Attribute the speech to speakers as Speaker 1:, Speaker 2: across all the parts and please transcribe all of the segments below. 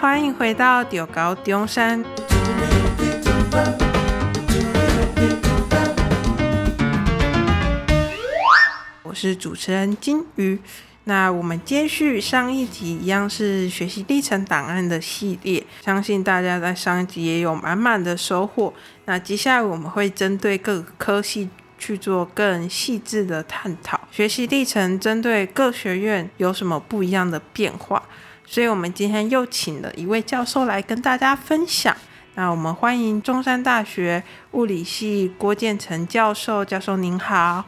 Speaker 1: 欢迎回到中猴中山，我是主持人金鱼。那我们接续上一集，一样是学习历程档案的系列，相信大家在上一集也有满满的收获。那接下来我们会针对各个科系去做更细致的探讨，学习历程针对各学院有什么不一样的变化。所以我们今天又请了一位教授来跟大家分享。那我们欢迎中山大学物理系郭建成教授，教授您好。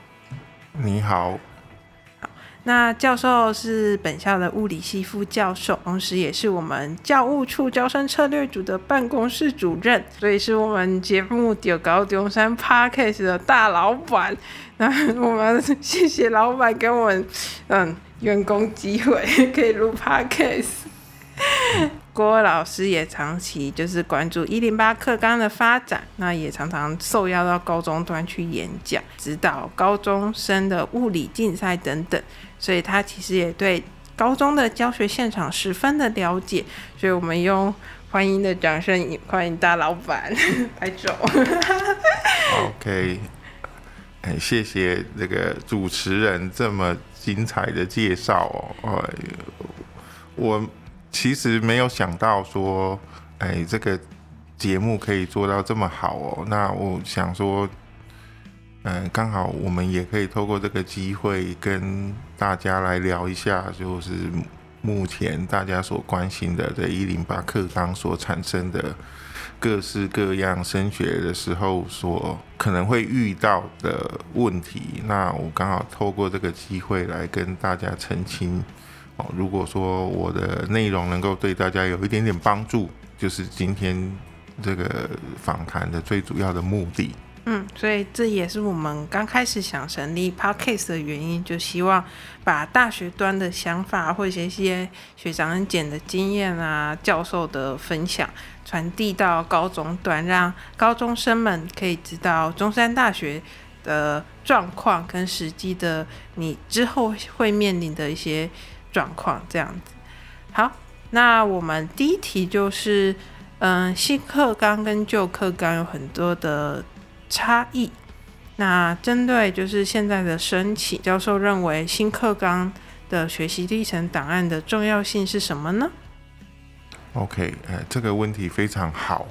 Speaker 2: 你好。
Speaker 1: 那教授是本校的物理系副教授，同时也是我们教务处招生策略组的办公室主任，所以是我们节目《中猴中山 Podcast》的大老板。那我们谢谢老板给我们嗯员工机会，可以录 Podcast。郭老师也长期就是关注一零八课纲的发展，那也常常受邀到高中端去演讲，指导高中生的物理竞赛等等。所以他其实也对高中的教学现场十分的了解，所以我们用欢迎的掌声欢迎大老板 来走。
Speaker 2: OK，哎，谢谢这个主持人这么精彩的介绍哦。哎，我其实没有想到说，哎，这个节目可以做到这么好哦。那我想说。嗯，刚好我们也可以透过这个机会跟大家来聊一下，就是目前大家所关心的这一零八课纲所产生的各式各样升学的时候所可能会遇到的问题。那我刚好透过这个机会来跟大家澄清哦。如果说我的内容能够对大家有一点点帮助，就是今天这个访谈的最主要的目的。
Speaker 1: 嗯，所以这也是我们刚开始想成立 Podcast 的原因，就希望把大学端的想法或者一些学长很简的经验啊、教授的分享传递到高中端，让高中生们可以知道中山大学的状况跟实际的你之后会面临的一些状况，这样子。好，那我们第一题就是，嗯，新课纲跟旧课纲有很多的。差异。那针对就是现在的申请，教授认为新课纲的学习历程档案的重要性是什么呢
Speaker 2: ？OK，呃，这个问题非常好。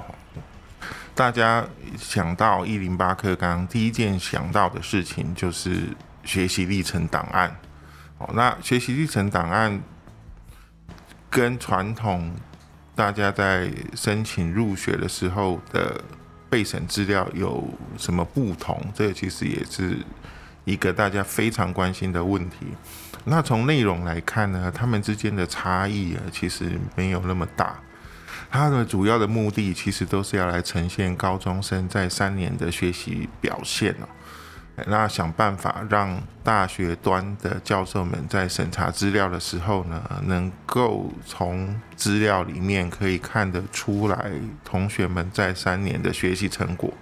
Speaker 2: 大家想到一零八课纲，第一件想到的事情就是学习历程档案。哦，那学习历程档案跟传统大家在申请入学的时候的。备审资料有什么不同？这个其实也是一个大家非常关心的问题。那从内容来看呢，他们之间的差异啊，其实没有那么大。它的主要的目的其实都是要来呈现高中生在三年的学习表现。那想办法让大学端的教授们在审查资料的时候呢，能够从资料里面可以看得出来同学们在三年的学习成果。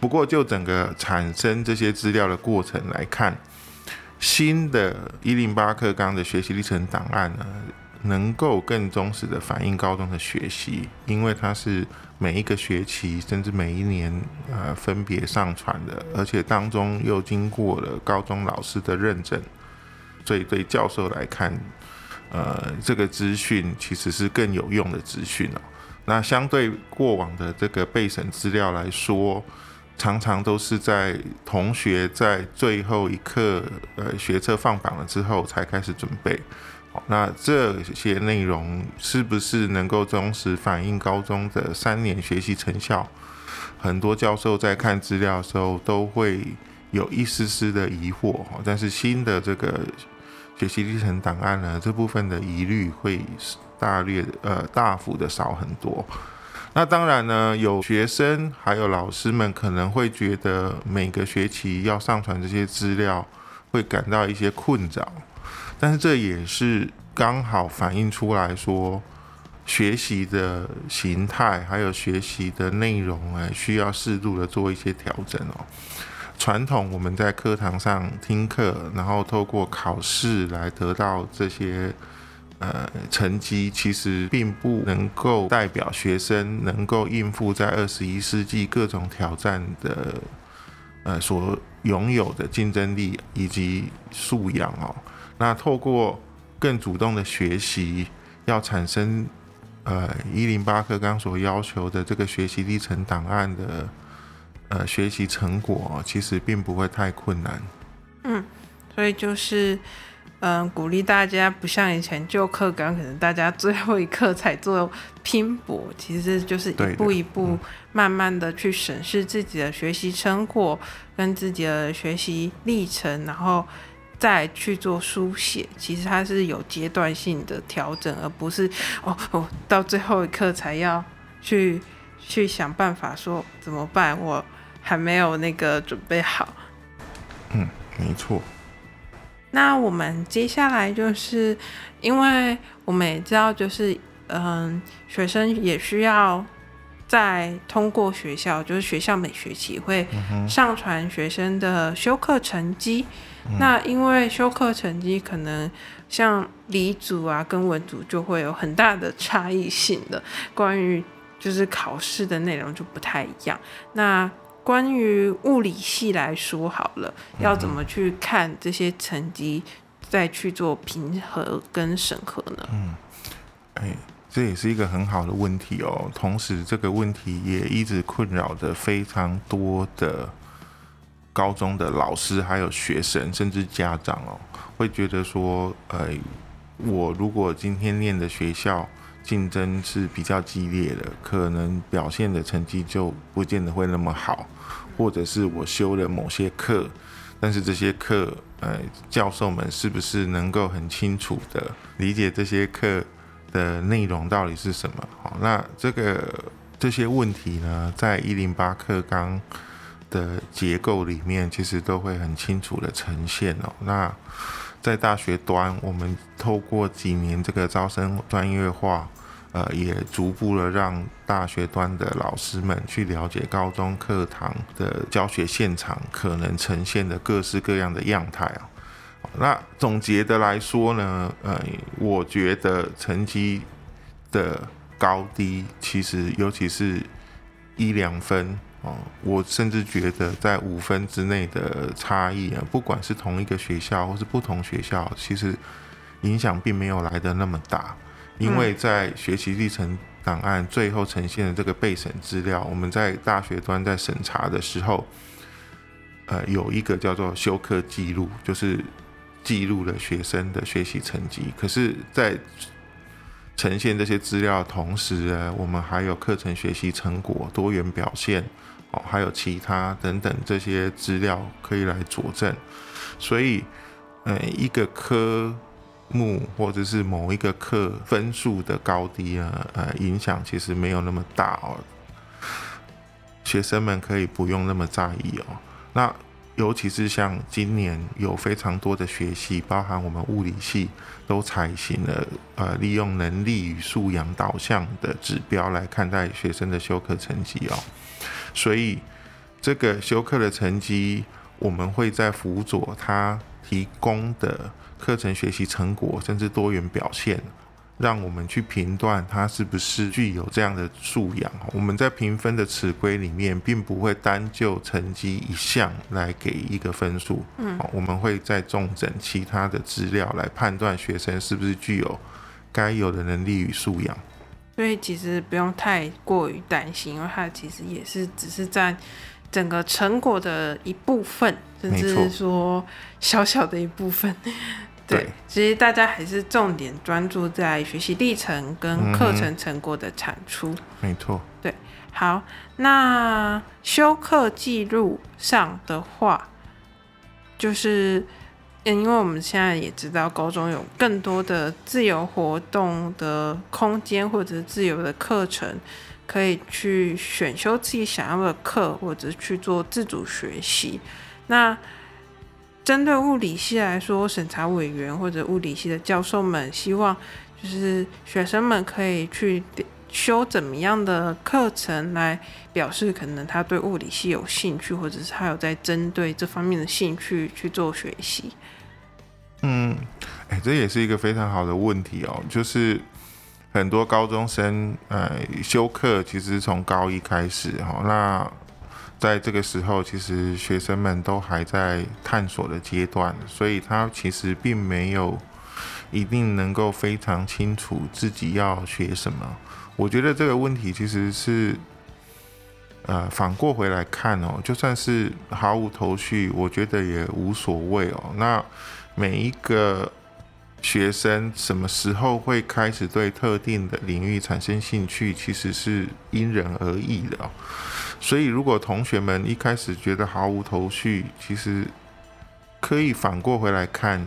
Speaker 2: 不过，就整个产生这些资料的过程来看，新的一零八课纲的学习历程档案呢，能够更忠实的反映高中的学习，因为它是每一个学期甚至每一年呃分别上传的，而且当中又经过了高中老师的认证，所以对教授来看，呃，这个资讯其实是更有用的资讯哦。那相对过往的这个备审资料来说，常常都是在同学在最后一刻呃学测放榜了之后才开始准备。那这些内容是不是能够忠实反映高中的三年学习成效？很多教授在看资料的时候都会有一丝丝的疑惑。但是新的这个学习历程档案呢，这部分的疑虑会大略呃大幅的少很多。那当然呢，有学生还有老师们可能会觉得每个学期要上传这些资料，会感到一些困扰。但是这也是刚好反映出来说，学习的形态还有学习的内容，哎，需要适度的做一些调整哦。传统我们在课堂上听课，然后透过考试来得到这些呃成绩，其实并不能够代表学生能够应付在二十一世纪各种挑战的呃所拥有的竞争力以及素养哦。那透过更主动的学习，要产生呃一零八课纲所要求的这个学习历程档案的呃学习成果，其实并不会太困难。
Speaker 1: 嗯，所以就是。嗯，鼓励大家不像以前旧课纲，可能大家最后一刻才做拼搏，其实就是一步一步慢慢的去审视自己的学习成果跟自己的学习历程，然后再去做书写。其实它是有阶段性的调整，而不是哦哦到最后一刻才要去去想办法说怎么办，我还没有那个准备好。
Speaker 2: 嗯，没错。
Speaker 1: 那我们接下来就是，因为我们也知道，就是嗯，学生也需要在通过学校，就是学校每学期会上传学生的修课成绩。嗯、那因为修课成绩可能像理组啊跟文组就会有很大的差异性的，关于就是考试的内容就不太一样。那关于物理系来说，好了，要怎么去看这些成绩，再去做评核跟审核呢？
Speaker 2: 嗯，哎，这也是一个很好的问题哦。同时，这个问题也一直困扰着非常多的高中的老师、还有学生，甚至家长哦，会觉得说，哎，我如果今天念的学校，竞争是比较激烈的，可能表现的成绩就不见得会那么好，或者是我修了某些课，但是这些课，呃，教授们是不是能够很清楚的理解这些课的内容到底是什么？好，那这个这些问题呢，在一零八课纲的结构里面，其实都会很清楚的呈现哦。那在大学端，我们透过几年这个招生专业化，呃，也逐步的让大学端的老师们去了解高中课堂的教学现场可能呈现的各式各样的样态啊。那总结的来说呢，呃，我觉得成绩的高低，其实尤其是一两分。哦，我甚至觉得在五分之内的差异啊，不管是同一个学校或是不同学校，其实影响并没有来得那么大，因为在学习历程档案最后呈现的这个备审资料，我们在大学端在审查的时候，呃，有一个叫做修课记录，就是记录了学生的学习成绩，可是，在呈现这些资料的同时，我们还有课程学习成果、多元表现。还有其他等等这些资料可以来佐证，所以，呃，一个科目或者是某一个课分数的高低啊，呃，影响其实没有那么大哦。学生们可以不用那么在意哦。那尤其是像今年有非常多的学系，包含我们物理系，都采行了呃利用能力与素养导向的指标来看待学生的修课成绩哦。所以，这个修课的成绩，我们会在辅佐他提供的课程学习成果，甚至多元表现，让我们去评断他是不是具有这样的素养。我们在评分的尺规里面，并不会单就成绩一项来给一个分数。嗯，我们会再重整其他的资料来判断学生是不是具有该有的能力与素养。
Speaker 1: 所以其实不用太过于担心，因为它其实也是只是占整个成果的一部分，甚至是说小小的一部分。对，对，其实大家还是重点专注在学习历程跟课程成果的产出。嗯、
Speaker 2: 没错。
Speaker 1: 对，好，那修课记录上的话，就是。因为我们现在也知道，高中有更多的自由活动的空间，或者是自由的课程，可以去选修自己想要的课，或者去做自主学习。那针对物理系来说，审查委员或者物理系的教授们希望，就是学生们可以去修怎么样的课程，来表示可能他对物理系有兴趣，或者是他有在针对这方面的兴趣去做学习。
Speaker 2: 嗯，哎，这也是一个非常好的问题哦。就是很多高中生呃修课，其实从高一开始哈，那在这个时候，其实学生们都还在探索的阶段，所以他其实并没有一定能够非常清楚自己要学什么。我觉得这个问题其实是。呃，反过回来看哦，就算是毫无头绪，我觉得也无所谓哦。那每一个学生什么时候会开始对特定的领域产生兴趣，其实是因人而异的。所以，如果同学们一开始觉得毫无头绪，其实可以反过回来看，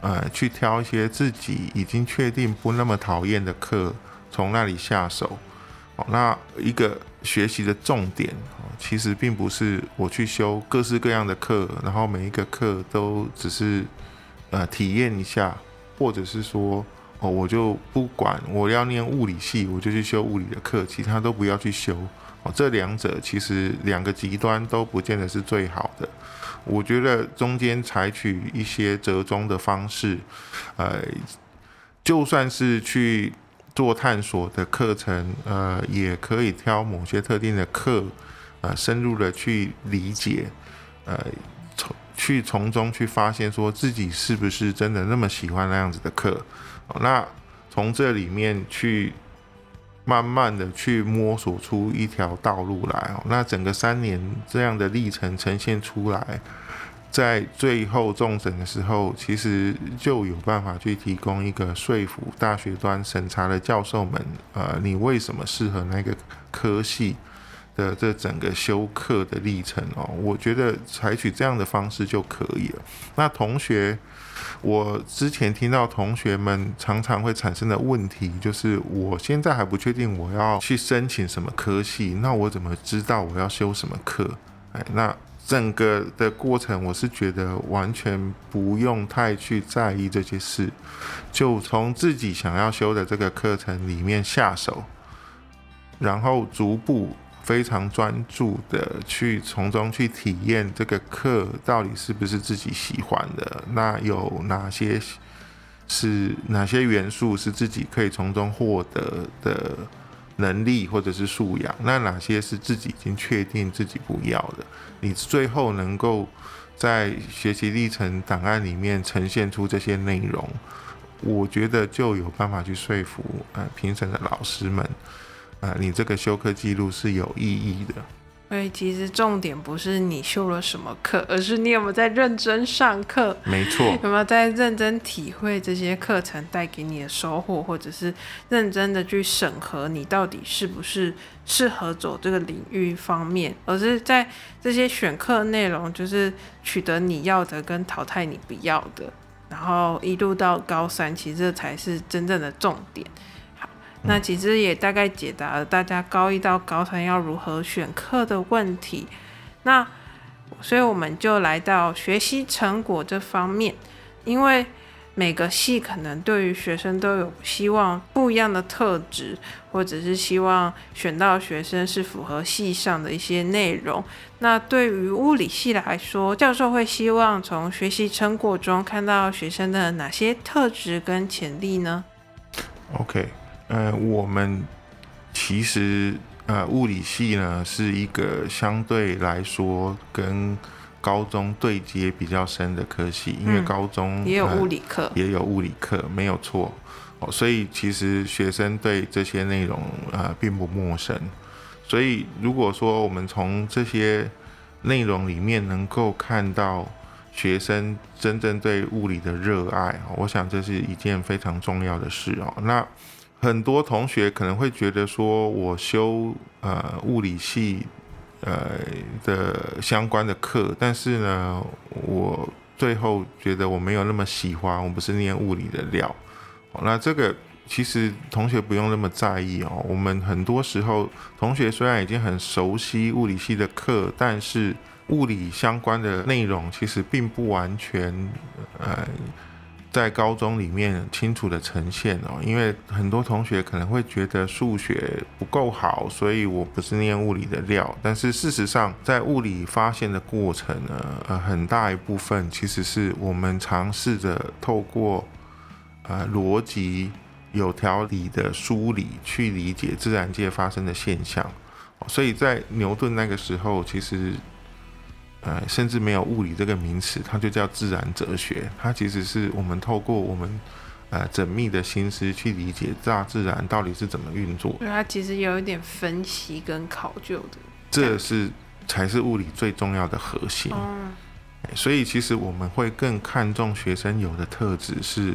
Speaker 2: 呃，去挑一些自己已经确定不那么讨厌的课，从那里下手。哦，那一个。学习的重点，其实并不是我去修各式各样的课，然后每一个课都只是呃体验一下，或者是说哦，我就不管我要念物理系，我就去修物理的课，其他都不要去修。哦，这两者其实两个极端都不见得是最好的。我觉得中间采取一些折中的方式，呃，就算是去。做探索的课程，呃，也可以挑某些特定的课，呃，深入的去理解，呃，去从中去发现，说自己是不是真的那么喜欢那样子的课，那从这里面去慢慢的去摸索出一条道路来，哦，那整个三年这样的历程呈现出来。在最后重审的时候，其实就有办法去提供一个说服大学端审查的教授们，呃，你为什么适合那个科系的这整个修课的历程哦？我觉得采取这样的方式就可以了。那同学，我之前听到同学们常常会产生的问题，就是我现在还不确定我要去申请什么科系，那我怎么知道我要修什么课？哎，那。整个的过程，我是觉得完全不用太去在意这些事，就从自己想要修的这个课程里面下手，然后逐步非常专注的去从中去体验这个课到底是不是自己喜欢的，那有哪些是哪些元素是自己可以从中获得的。能力或者是素养，那哪些是自己已经确定自己不要的？你最后能够在学习历程档案里面呈现出这些内容，我觉得就有办法去说服呃评审的老师们，呃，你这个修课记录是有意义的。
Speaker 1: 所以其实重点不是你修了什么课，而是你有没有在认真上课。
Speaker 2: 没错，
Speaker 1: 有没有在认真体会这些课程带给你的收获，或者是认真的去审核你到底是不是适合走这个领域方面，而是在这些选课内容，就是取得你要的跟淘汰你不要的，然后一路到高三，其实这才是真正的重点。那其实也大概解答了大家高一到高三要如何选课的问题。那所以我们就来到学习成果这方面，因为每个系可能对于学生都有希望不一样的特质，或者是希望选到学生是符合系上的一些内容。那对于物理系来说，教授会希望从学习成果中看到学生的哪些特质跟潜力呢
Speaker 2: ？OK。呃，我们其实呃，物理系呢是一个相对来说跟高中对接比较深的科系，因为高中、
Speaker 1: 嗯、也有物理课、呃，也有物理课，
Speaker 2: 没有错哦。所以其实学生对这些内容呃并不陌生。所以如果说我们从这些内容里面能够看到学生真正对物理的热爱，我想这是一件非常重要的事哦。那很多同学可能会觉得说，我修呃物理系呃的相关的课，但是呢，我最后觉得我没有那么喜欢，我不是念物理的料。那这个其实同学不用那么在意哦。我们很多时候同学虽然已经很熟悉物理系的课，但是物理相关的内容其实并不完全呃。在高中里面清楚的呈现哦，因为很多同学可能会觉得数学不够好，所以我不是念物理的料。但是事实上，在物理发现的过程呢，呃，很大一部分其实是我们尝试着透过呃逻辑有条理的梳理去理解自然界发生的现象。所以在牛顿那个时候，其实。呃，甚至没有物理这个名词，它就叫自然哲学。它其实是我们透过我们呃缜密的心思去理解大自然到底是怎么运作。
Speaker 1: 对，它其实有一点分析跟考究的。
Speaker 2: 这是才是物理最重要的核心。嗯。所以其实我们会更看重学生有的特质，是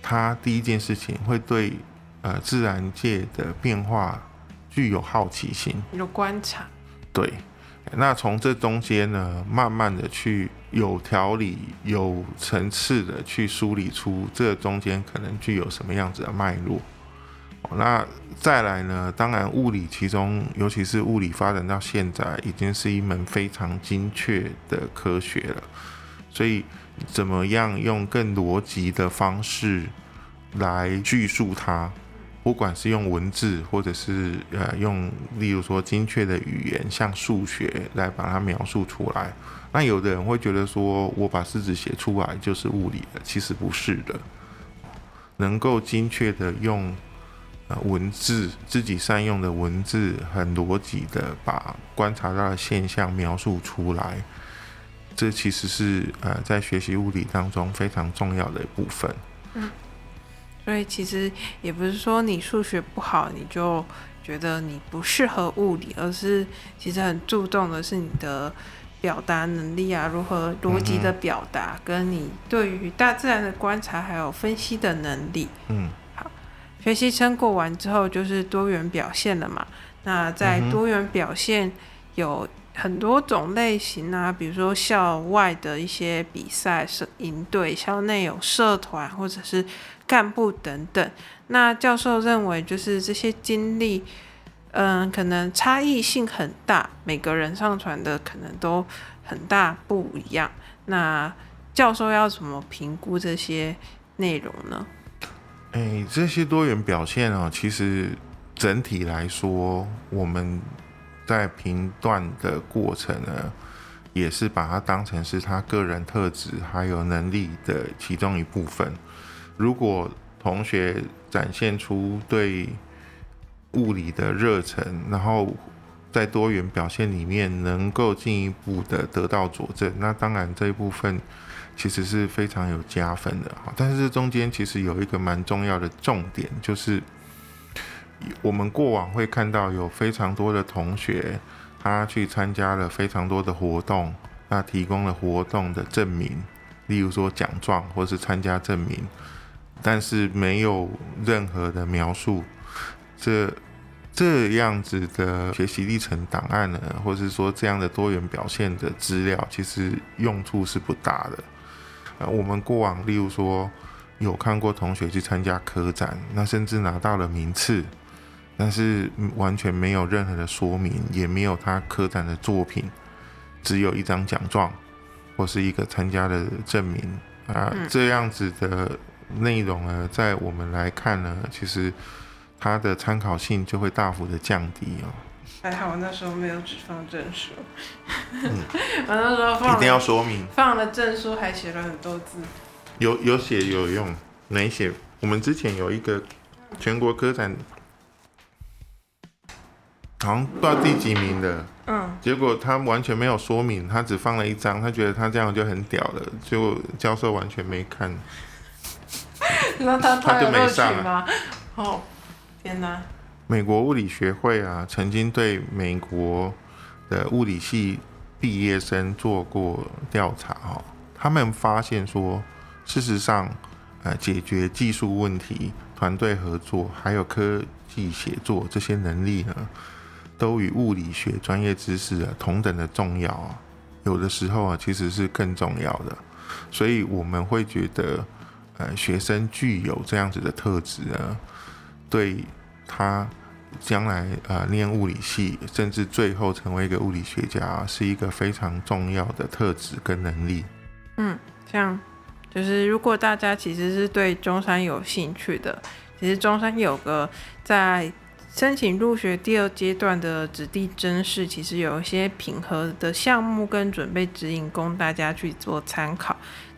Speaker 2: 他第一件事情会对呃自然界的变化具有好奇心，
Speaker 1: 有观察。
Speaker 2: 对。那从这中间呢，慢慢的去有条理、有层次的去梳理出这中间可能具有什么样子的脉络。那再来呢，当然物理其中，尤其是物理发展到现在，已经是一门非常精确的科学了。所以，怎么样用更逻辑的方式来叙述它？不管是用文字，或者是呃用，例如说精确的语言，像数学来把它描述出来，那有的人会觉得说，我把式子写出来就是物理的，其实不是的。能够精确的用呃文字，自己善用的文字，很逻辑的把观察到的现象描述出来，这其实是呃在学习物理当中非常重要的一部分。嗯。
Speaker 1: 所以其实也不是说你数学不好，你就觉得你不适合物理，而是其实很注重的是你的表达能力啊，如何逻辑的表达，跟你对于大自然的观察还有分析的能力。嗯，好，学习成果完之后就是多元表现了嘛。那在多元表现有很多种类型啊，比如说校外的一些比赛是营队，校内有社团或者是。干部等等，那教授认为就是这些经历，嗯，可能差异性很大，每个人上传的可能都很大不一样。那教授要怎么评估这些内容呢？
Speaker 2: 诶、这些多元表现啊，其实整体来说，我们在评断的过程呢，也是把它当成是他个人特质还有能力的其中一部分。如果同学展现出对物理的热忱，然后在多元表现里面能够进一步的得到佐证，那当然这一部分其实是非常有加分的。但是中间其实有一个蛮重要的重点，就是我们过往会看到有非常多的同学，他去参加了非常多的活动，那提供了活动的证明，例如说奖状或是参加证明。但是没有任何的描述，这这样子的学习历程档案呢，或者是说这样的多元表现的资料，其实用处是不大的。呃，我们过往例如说有看过同学去参加科展，那甚至拿到了名次，但是完全没有任何的说明，也没有他科展的作品，只有一张奖状或是一个参加的证明啊，这样子的。内容呢，在我们来看呢，其实它的参考性就会大幅的降低哦。
Speaker 1: 还好我那时候没有只放证书，嗯、我那时候放
Speaker 2: 一定要说明，
Speaker 1: 放了证书还写了很多字。
Speaker 2: 有有写有用，没写。我们之前有一个全国科展，好像不知道第几名的，嗯，结果他完全没有说明，他只放了一张，他觉得他这样就很屌了，结果教授完全没看。
Speaker 1: 那他他就没上吗？哦，天哪！
Speaker 2: 美国物理学会啊，曾经对美国的物理系毕业生做过调查哦，他们发现说，事实上，呃，解决技术问题、团队合作还有科技协作这些能力呢，都与物理学专业知识啊同等的重要啊，有的时候啊，其实是更重要的，所以我们会觉得。呃，学生具有这样子的特质呢，对他将来呃念物理系，甚至最后成为一个物理学家，是一个非常重要的特质跟能力。
Speaker 1: 嗯，像就是如果大家其实是对中山有兴趣的，其实中山有个在申请入学第二阶段的子弟甄试，其实有一些评核的项目跟准备指引供大家去做参考。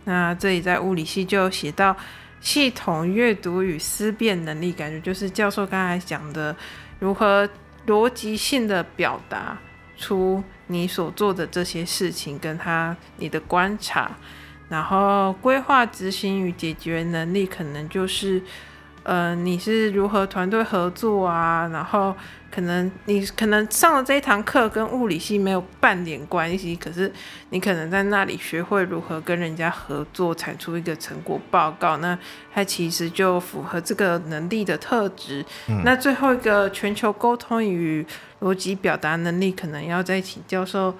Speaker 1: 那这里在物理系就写到系统阅读与思辨能力，感觉就是教授刚才讲的如何逻辑性的表达出你所做的这些事情，跟他你的观察。然后规划、执行与解决能力，可能就是，呃，你是如何团队合作啊？然后可能你可能上了这一堂课跟物理系没有半点关系，可是你可能在那里学会如何跟人家合作，产出一个成果报告，那它其实就符合这个能力的特质。嗯。那最后一个全球沟通与逻辑表达能力，可能要再请教授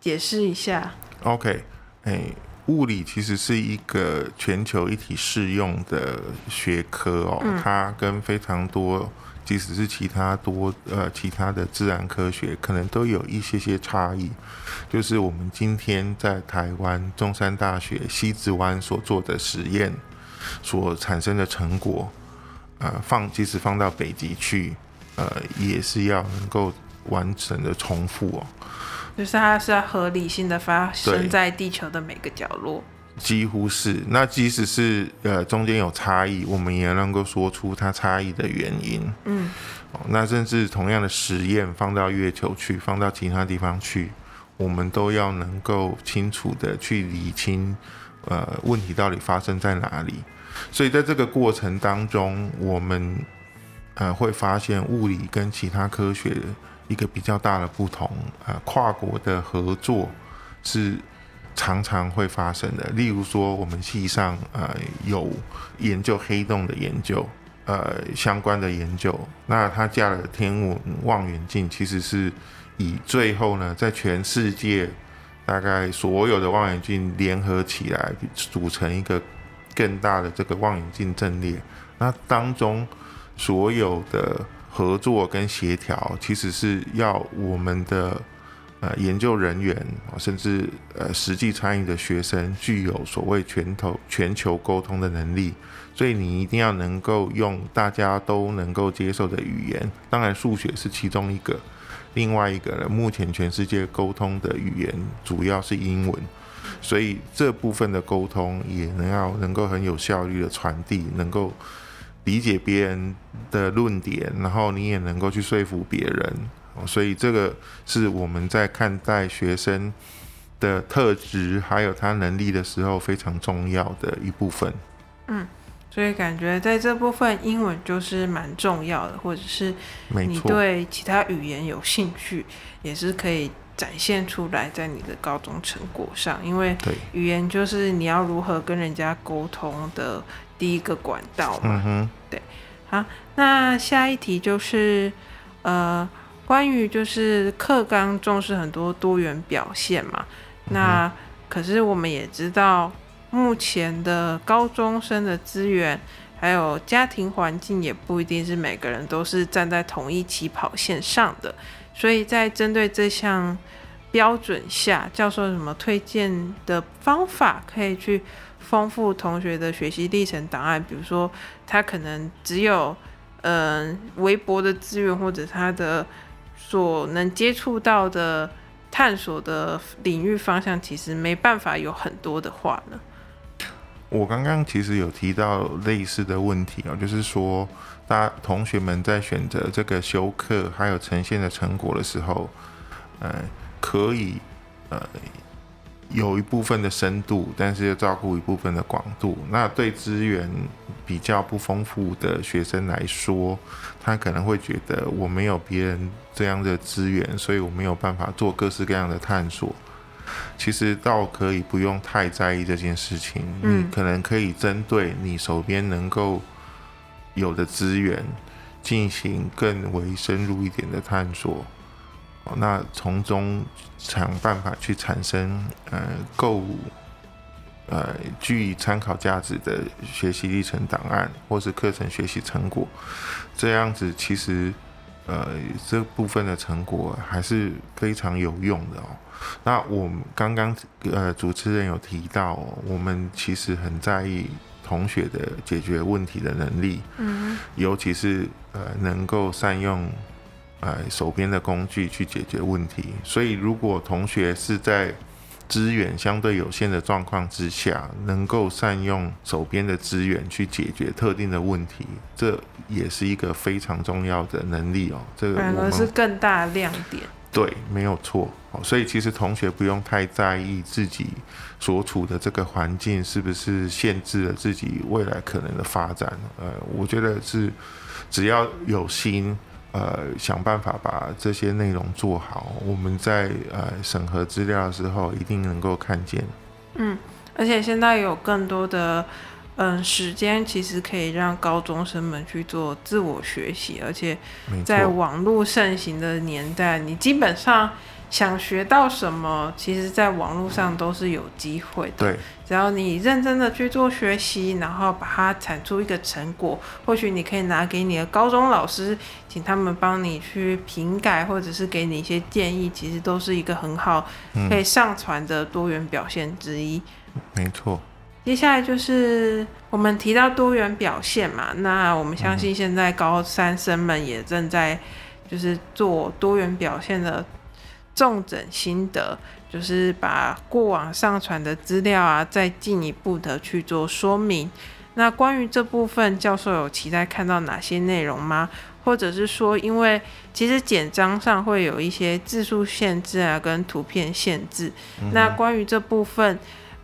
Speaker 1: 解释一下。
Speaker 2: OK，哎。物理其实是一个全球一体适用的学科哦，嗯、它跟非常多，即使是其他多呃其他的自然科学，可能都有一些些差异。就是我们今天在台湾中山大学西子湾所做的实验所产生的成果，呃，放即使放到北极去，呃，也是要能够完整的重复哦。
Speaker 1: 就是它是要合理性的发生在地球的每个角落，
Speaker 2: 几乎是。那即使是呃中间有差异，我们也能够说出它差异的原因。嗯，那甚至同样的实验放到月球去，放到其他地方去，我们都要能够清楚的去理清呃问题到底发生在哪里。所以在这个过程当中，我们呃会发现物理跟其他科学。一个比较大的不同，呃，跨国的合作是常常会发生的。例如说，我们系上呃有研究黑洞的研究，呃相关的研究，那他架了天文望远镜，其实是以最后呢，在全世界大概所有的望远镜联合起来，组成一个更大的这个望远镜阵列。那当中所有的。合作跟协调，其实是要我们的呃研究人员，甚至呃实际参与的学生，具有所谓全头全球沟通的能力。所以你一定要能够用大家都能够接受的语言。当然，数学是其中一个，另外一个呢，目前全世界沟通的语言主要是英文，所以这部分的沟通也能要能够很有效率的传递，能够。理解别人的论点，然后你也能够去说服别人，所以这个是我们在看待学生的特质还有他能力的时候非常重要的一部分。
Speaker 1: 嗯，所以感觉在这部分英文就是蛮重要的，或者是你对其他语言有兴趣，也是可以展现出来在你的高中成果上，因为语言就是你要如何跟人家沟通的。第一个管道嘛，好，那下一题就是，呃，关于就是课纲重视很多多元表现嘛，嗯、那可是我们也知道，目前的高中生的资源还有家庭环境也不一定是每个人都是站在同一起跑线上的，所以在针对这项标准下，教授有什么推荐的方法可以去丰富同学的学习历程档案，比如说他可能只有嗯、微薄的资源，或者他的所能接触到的探索的领域方向，其实没办法有很多的话呢。
Speaker 2: 我刚刚其实有提到类似的问题啊，就是说，大同学们在选择这个修课还有呈现的成果的时候，呃，可以呃。有一部分的深度，但是要照顾一部分的广度。那对资源比较不丰富的学生来说，他可能会觉得我没有别人这样的资源，所以我没有办法做各式各样的探索。其实倒可以不用太在意这件事情，你可能可以针对你手边能够有的资源，进行更为深入一点的探索。那从中想办法去产生呃够呃具参考价值的学习历程档案，或是课程学习成果，这样子其实呃这部分的成果还是非常有用的哦。那我们刚刚呃主持人有提到哦，我们其实很在意同学的解决问题的能力，嗯，尤其是呃能够善用呃手边的工具去解决问题。所以如果同学是在资源相对有限的状况之下，能够善用手边的资源去解决特定的问题，这也是一个非常重要的能力哦。这个反而
Speaker 1: 是更大的亮点。
Speaker 2: 对，没有错。所以其实同学不用太在意自己所处的这个环境是不是限制了自己未来可能的发展。呃，我觉得是只要有心。呃，想办法把这些内容做好。我们在呃审核资料的时候，一定能够看见。
Speaker 1: 嗯，而且现在有更多的嗯时间，其实可以让高中生们去做自我学习。而且在网络盛行的年代，你基本上。想学到什么，其实在网络上都是有机会的。
Speaker 2: 对，
Speaker 1: 只要你认真的去做学习，然后把它产出一个成果，或许你可以拿给你的高中老师，请他们帮你去评改，或者是给你一些建议，其实都是一个很好可以上传的多元表现之一。
Speaker 2: 嗯，没错。
Speaker 1: 接下来就是我们提到多元表现嘛，那我们相信现在高三生们也正在就是做多元表现的。重整心得，就是把过往上传的资料啊，再进一步的去做说明。那关于这部分，教授有期待看到哪些内容吗？或者是说，因为其实简章上会有一些字数限制啊，跟图片限制。嗯、那关于这部分，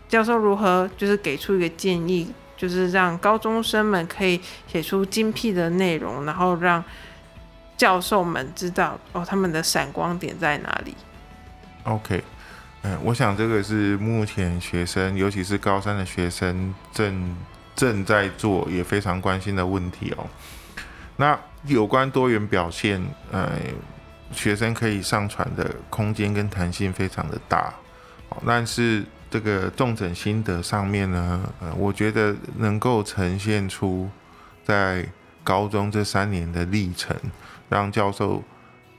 Speaker 1: 教授如何就是给出一个建议，就是让高中生们可以写出精辟的内容，然后让。教授们知道哦，他们的闪光点在哪里
Speaker 2: ？OK，嗯，我想这个是目前学生，尤其是高三的学生正正在做，也非常关心的问题哦。那有关多元表现，呃，学生可以上传的空间跟弹性非常的大，但是这个重整心得上面呢，呃，我觉得能够呈现出在高中这三年的历程。让教授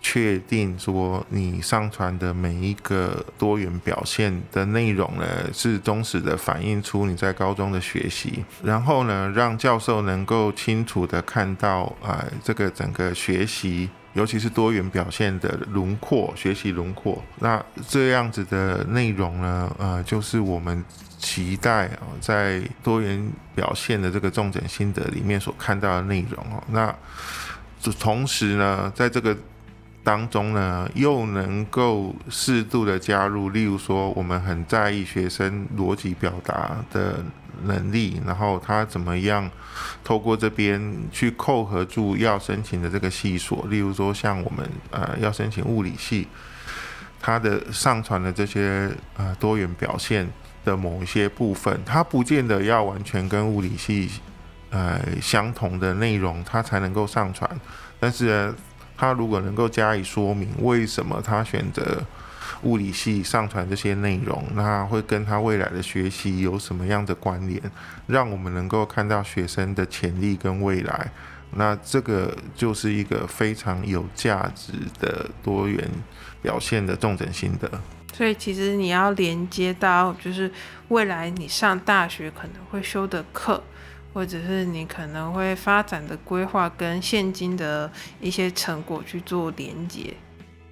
Speaker 2: 确定说，你上传的每一个多元表现的内容呢，是忠实的反映出你在高中的学习。然后呢，让教授能够清楚的看到，啊、呃，这个整个学习，尤其是多元表现的轮廓，学习轮廓。那这样子的内容呢，呃，就是我们期待啊，在多元表现的这个重点心得里面所看到的内容哦，那。同时呢，在这个当中呢，又能够适度的加入，例如说，我们很在意学生逻辑表达的能力，然后他怎么样透过这边去扣合住要申请的这个系所，例如说，像我们呃要申请物理系，他的上传的这些呃多元表现的某一些部分，他不见得要完全跟物理系。呃，相同的内容，他才能够上传。但是呢，他如果能够加以说明，为什么他选择物理系上传这些内容，那会跟他未来的学习有什么样的关联？让我们能够看到学生的潜力跟未来。那这个就是一个非常有价值的多元表现的重整心得。
Speaker 1: 所以，其实你要连接到，就是未来你上大学可能会修的课。或者是你可能会发展的规划跟现今的一些成果去做连接，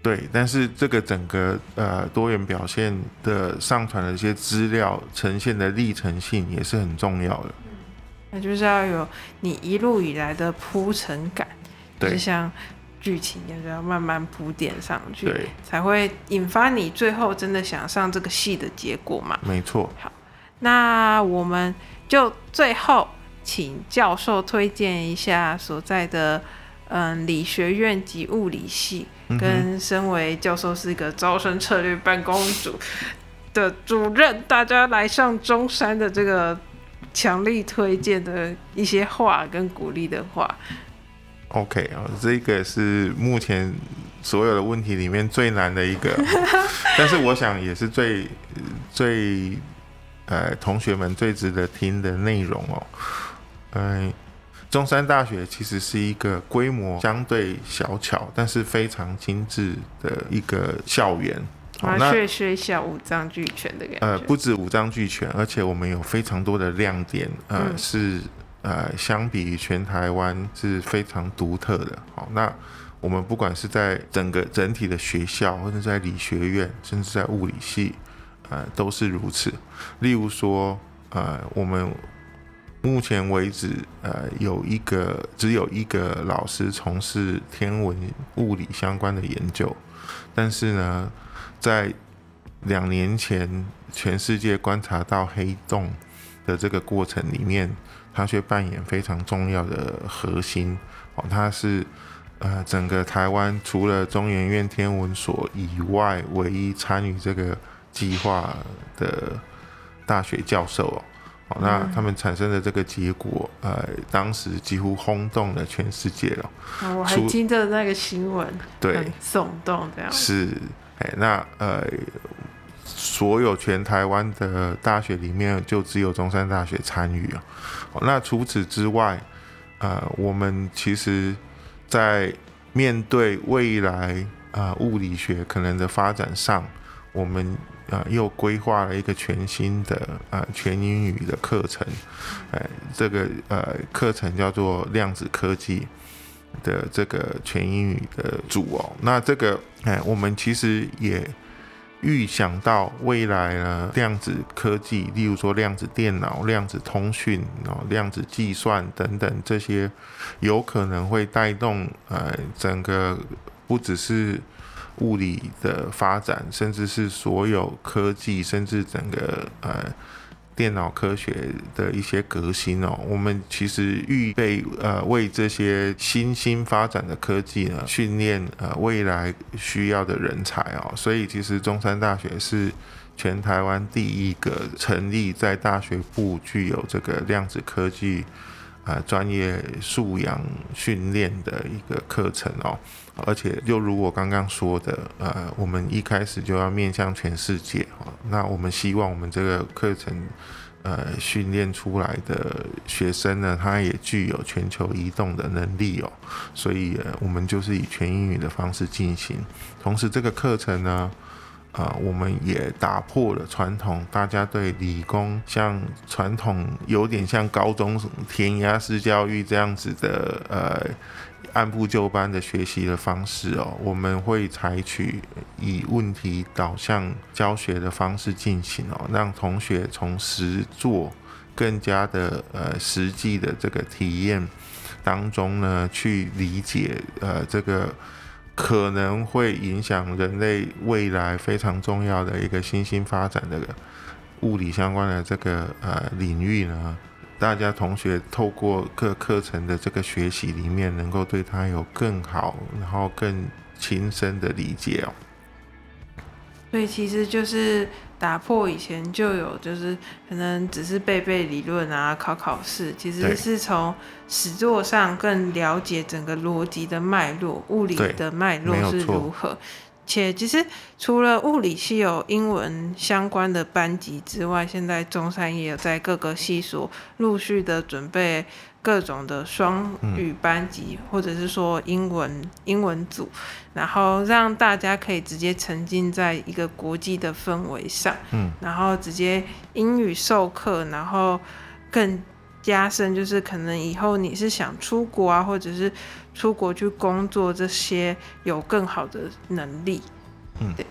Speaker 2: 对，但是这个整个呃多元表现的上传的一些资料呈现的历程性也是很重要的。
Speaker 1: 嗯，那就是要有你一路以来的铺陈感，对，就像剧情一样，要慢慢铺垫上去，对，才会引发你最后真的想上这个戏的结果嘛。
Speaker 2: 没错。
Speaker 1: 好，那我们就最后。请教授推荐一下所在的嗯理学院及物理系，跟身为教授是一个招生策略办公组的主任，大家来上中山的这个强力推荐的一些话跟鼓励的话。
Speaker 2: OK 啊，这个是目前所有的问题里面最难的一个，但是我想也是最最呃同学们最值得听的内容哦。嗯，中山大学其实是一个规模相对小巧，但是非常精致的一个校园。
Speaker 1: 麻雀虽小，五脏俱全的感觉。
Speaker 2: 呃，不止五脏俱全，而且我们有非常多的亮点，呃，嗯、是呃，相比于全台湾是非常独特的。好，那我们不管是在整个整体的学校，或者在理学院，甚至在物理系，呃，都是如此。例如说，呃，我们目前为止，呃，有一个只有一个老师从事天文物理相关的研究，但是呢。在两年前，全世界观察到黑洞的这个过程里面，他却扮演非常重要的核心。哦，他是呃整个台湾除了中研院天文所以外，唯一参与这个计划的大学教授哦。那他们产生的这个结果，呃，当时几乎轰动了全世界了。
Speaker 1: 哦，我还听着那个新闻，
Speaker 2: 对，
Speaker 1: 很耸动这样。
Speaker 2: 是。哎那呃，所有全台湾的大学里面，就只有中山大学参与啊。那除此之外，呃，我们其实，在面对未来啊、呃、物理学可能的发展上，我们啊、又规划了一个全新的啊、全英语的课程。哎，这个呃课程叫做量子科技。的这个全英语的组哦，那这个哎，我们其实也预想到未来呢，量子科技，例如说量子电脑、量子通讯、哦量子计算等等这些，有可能会带动呃整个不只是物理的发展，甚至是所有科技，甚至整个呃。电脑科学的一些革新哦，我们其实预备呃为这些新兴发展的科技呢训练呃未来需要的人才哦，所以其实中山大学是全台湾第一个成立在大学部具有这个量子科技呃专业素养训练的一个课程哦。而且，就如我刚刚说的，呃，我们一开始就要面向全世界，那我们希望我们这个课程，呃，训练出来的学生呢，他也具有全球移动的能力哦。所以，我们就是以全英语的方式进行。同时，这个课程呢，啊，我们也打破了传统，大家对理工像传统有点像高中填鸭式教育这样子的，呃。按部就班的学习的方式哦，我们会采取以问题导向教学的方式进行哦，让同学从实作更加的呃实际的这个体验当中呢，去理解呃这个可能会影响人类未来非常重要的一个新兴发展的物理相关的这个呃领域呢。大家同学透过各课程的这个学习里面，能够对他有更好，然后更亲身的理解哦。
Speaker 1: 所以其实就是打破以前就有，就是可能只是背背理论啊，考考试，其实是从实作上更了解整个逻辑的脉络，物理的脉络是如何。且其实除了物理系有英文相关的班级之外，现在中山也有在各个系所陆续的准备各种的双语班级，或者是说英文英文组，然后让大家可以直接沉浸在一个国际的氛围上，然后直接英语授课，然后更。加深就是可能以后你是想出国啊，或者是出国去工作，这些有更好的能力。嗯，对。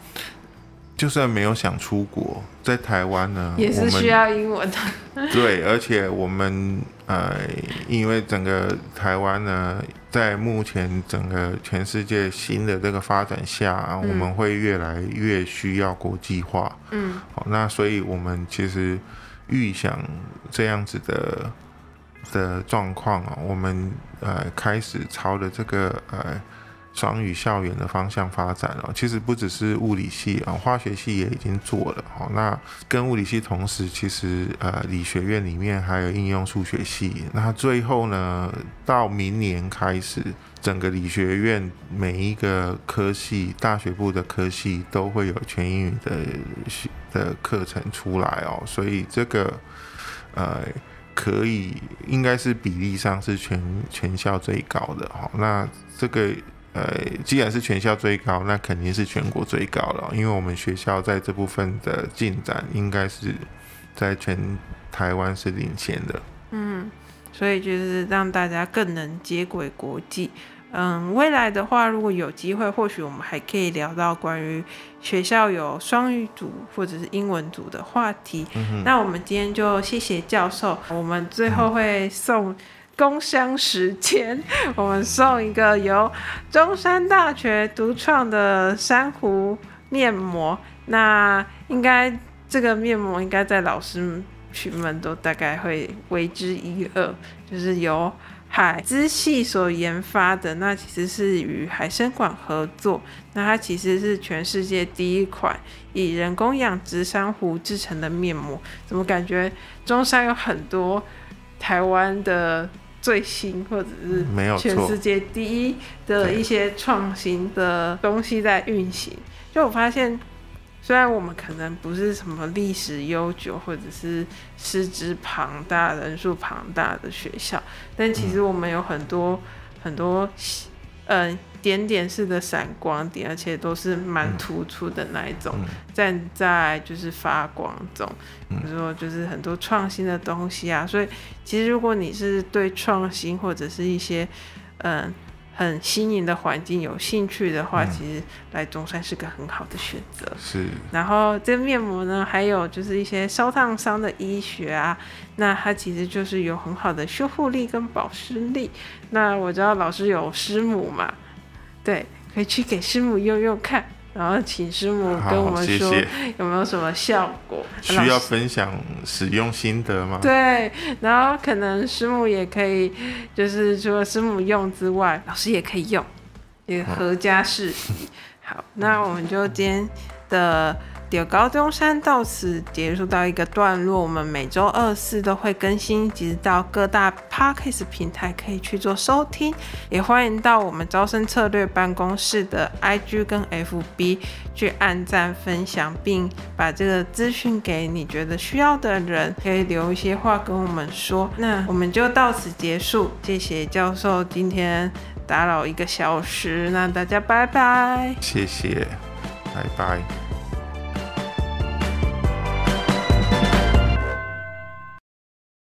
Speaker 2: 就算没有想出国，在台湾呢，
Speaker 1: 也是需要英文的。
Speaker 2: 对，而且我们呃，因为整个台湾呢，在目前整个全世界新的这个发展下，嗯、我们会越来越需要国际化。嗯，好，那所以我们其实预想这样子的。的状况啊，我们呃开始朝着这个呃双语校园的方向发展了。其实不只是物理系啊，化学系也已经做了。哦，那跟物理系同时，其实呃理学院里面还有应用数学系。那最后呢，到明年开始，整个理学院每一个科系，大学部的科系都会有全英语的的课程出来哦。所以这个呃。可以，应该是比例上是全全校最高的哈。那这个呃，既然是全校最高，那肯定是全国最高了，因为我们学校在这部分的进展，应该是在全台湾是领先的。
Speaker 1: 嗯，所以就是让大家更能接轨国际。嗯，未来的话，如果有机会，或许我们还可以聊到关于学校有双语组或者是英文组的话题。嗯、那我们今天就谢谢教授。我们最后会送工商时间，嗯、我们送一个由中山大学独创的珊瑚面膜。那应该这个面膜应该在老师群们都大概会为之一二，就是由。海之系所研发的，那其实是与海参馆合作，那它其实是全世界第一款以人工养殖珊瑚制成的面膜。怎么感觉中山有很多台湾的最新或者是全世界第一的一些创新的东西在运行？就我发现。虽然我们可能不是什么历史悠久或者是师资庞大、人数庞大的学校，但其实我们有很多很多，嗯、呃，点点式的闪光点，而且都是蛮突出的那一种，站在就是发光中。比如说，就是很多创新的东西啊。所以，其实如果你是对创新或者是一些，嗯、呃。很新颖的环境，有兴趣的话，其实来中山是个很好的选择。
Speaker 2: 是。
Speaker 1: 然后这个面膜呢，还有就是一些烧烫伤的医学啊，那它其实就是有很好的修复力跟保湿力。那我知道老师有师母嘛，对，可以去给师母用用看。然后请师母跟我们说有没有什么效果？
Speaker 2: 需要分享使用心得吗？
Speaker 1: 对，然后可能师母也可以，就是除了师母用之外，老师也可以用，也合家适宜。好，那我们就今天的。中猴中山到此结束到一个段落，我们每周二四都会更新，直到各大 Podcast 平台可以去做收听，也欢迎到我们招生策略办公室的 IG 跟 FB 去按赞分享，并把这个资讯给你觉得需要的人，可以留一些话跟我们说。那我们就到此结束，谢谢教授今天打扰一个小时，那大家拜拜，
Speaker 2: 谢谢，拜拜。